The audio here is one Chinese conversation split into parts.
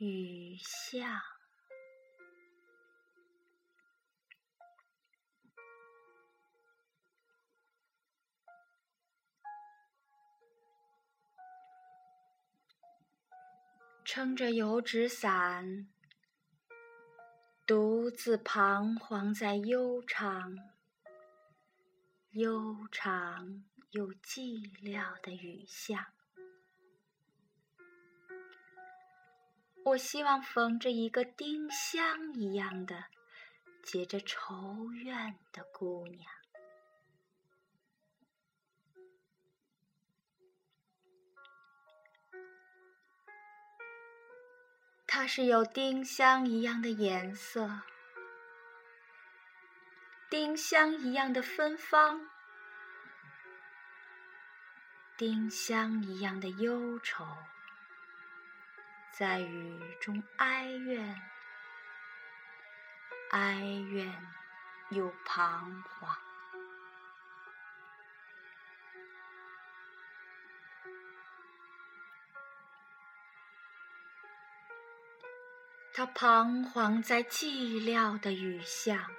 雨巷，撑着油纸伞，独自彷徨在悠长、悠长又寂寥的雨巷。我希望逢着一个丁香一样的结着愁怨的姑娘，她是有丁香一样的颜色，丁香一样的芬芳，丁香一样的忧愁。在雨中哀怨，哀怨又彷徨。他彷徨在寂寥的雨巷，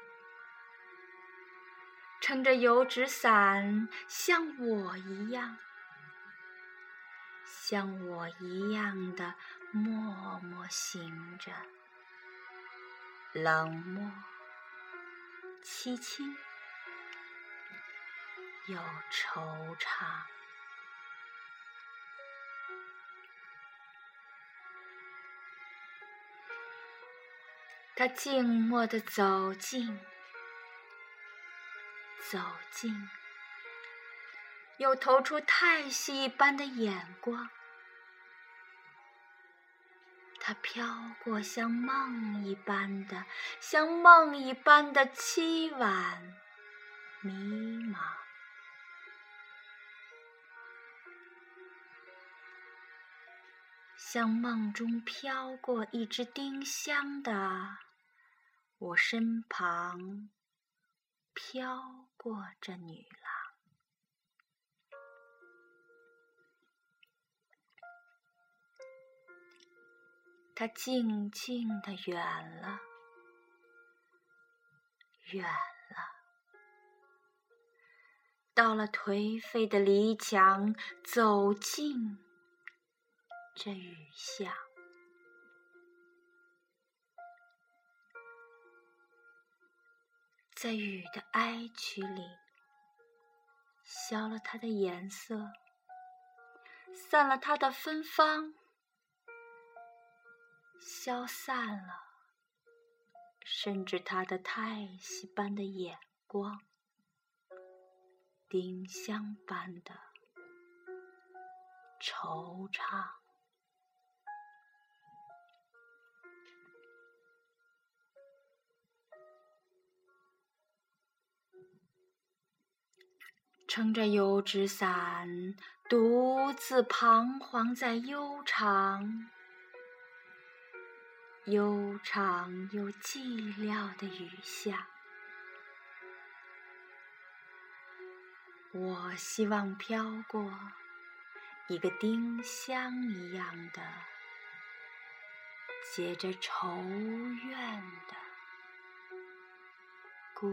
撑着油纸伞，像我一样。像我一样的默默行着，冷漠、凄清又惆怅。他静默地走近，走近，又投出太息一般的眼光。它飘过，像梦一般的，像梦一般的凄婉、迷茫，像梦中飘过一只丁香的我身旁，飘过这女郎。它静静的远了，远了，到了颓废的篱墙，走进这雨巷，在雨的哀曲里，消了它的颜色，散了它的芬芳。消散了，甚至他的叹息般的眼光，丁香般的惆怅，撑着油纸伞，独自彷徨在悠长。悠长又寂寥的雨下，我希望飘过一个丁香一样的结着愁怨的孤。